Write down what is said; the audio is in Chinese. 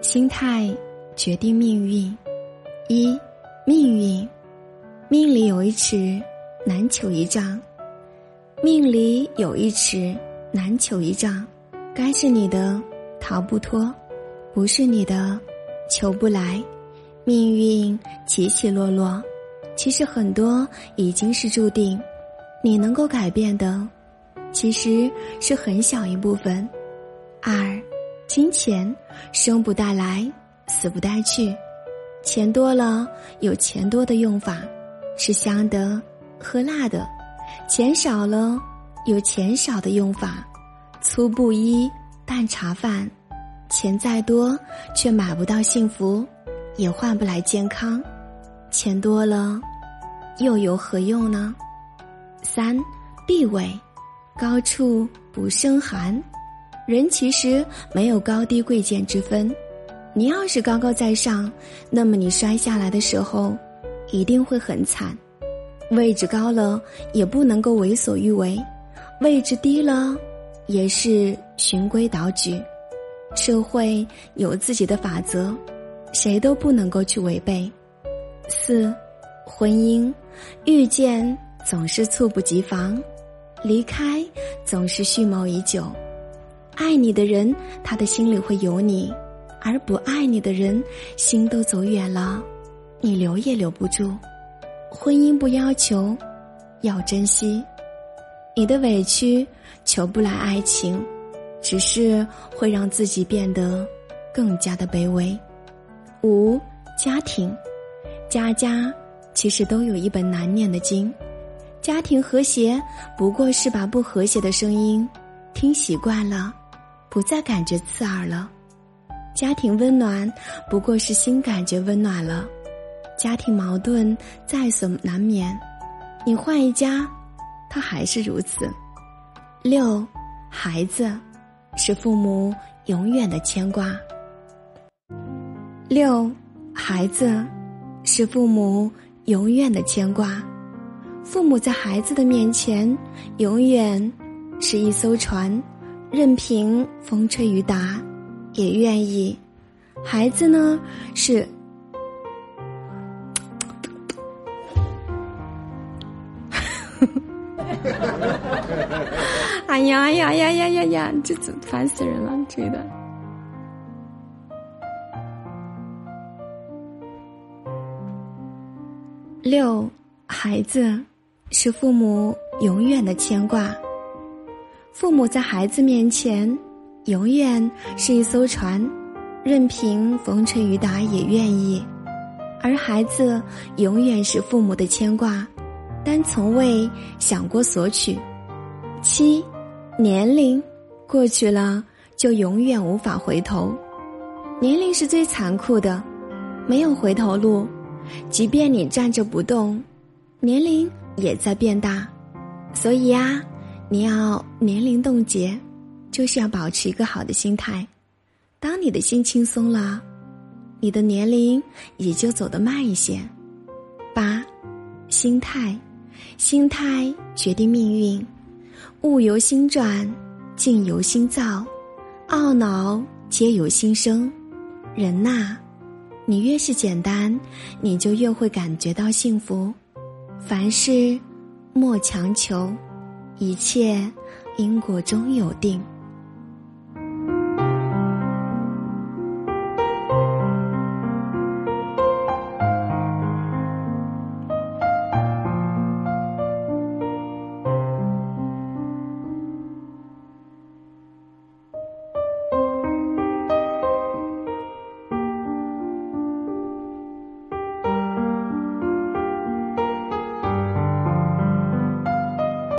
心态决定命运。一，命运，命里有一尺，难求一丈。命里有一尺，难求一丈。该是你的，逃不脱；不是你的，求不来。命运起起落落，其实很多已经是注定。你能够改变的，其实是很小一部分。二，金钱生不带来，死不带去。钱多了有钱多的用法，吃香的，喝辣的；钱少了有钱少的用法，粗布衣，淡茶饭。钱再多，却买不到幸福，也换不来健康。钱多了，又有何用呢？三，地位，高处不胜寒。人其实没有高低贵贱之分，你要是高高在上，那么你摔下来的时候，一定会很惨。位置高了也不能够为所欲为，位置低了也是循规蹈矩。社会有自己的法则，谁都不能够去违背。四，婚姻，遇见总是猝不及防，离开总是蓄谋已久。爱你的人，他的心里会有你；而不爱你的人，心都走远了，你留也留不住。婚姻不要求，要珍惜。你的委屈求不来爱情，只是会让自己变得更加的卑微。五家庭，家家其实都有一本难念的经。家庭和谐，不过是把不和谐的声音听习惯了。不再感觉刺耳了，家庭温暖不过是心感觉温暖了，家庭矛盾在所难免，你换一家，他还是如此。六，孩子，是父母永远的牵挂。六，孩子，是父母永远的牵挂，父母在孩子的面前，永远是一艘船。任凭风吹雨打，也愿意。孩子呢？是，哎呀哎呀呀呀呀呀！这怎烦死人了？这个六，孩子是父母永远的牵挂。父母在孩子面前，永远是一艘船，任凭风吹雨打也愿意；而孩子永远是父母的牵挂，但从未想过索取。七，年龄过去了就永远无法回头，年龄是最残酷的，没有回头路。即便你站着不动，年龄也在变大，所以呀。你要年龄冻结，就是要保持一个好的心态。当你的心轻松了，你的年龄也就走得慢一些。八，心态，心态决定命运。物由心转，境由心造，懊恼皆由心生。人呐，你越是简单，你就越会感觉到幸福。凡事莫强求。一切因果终有定。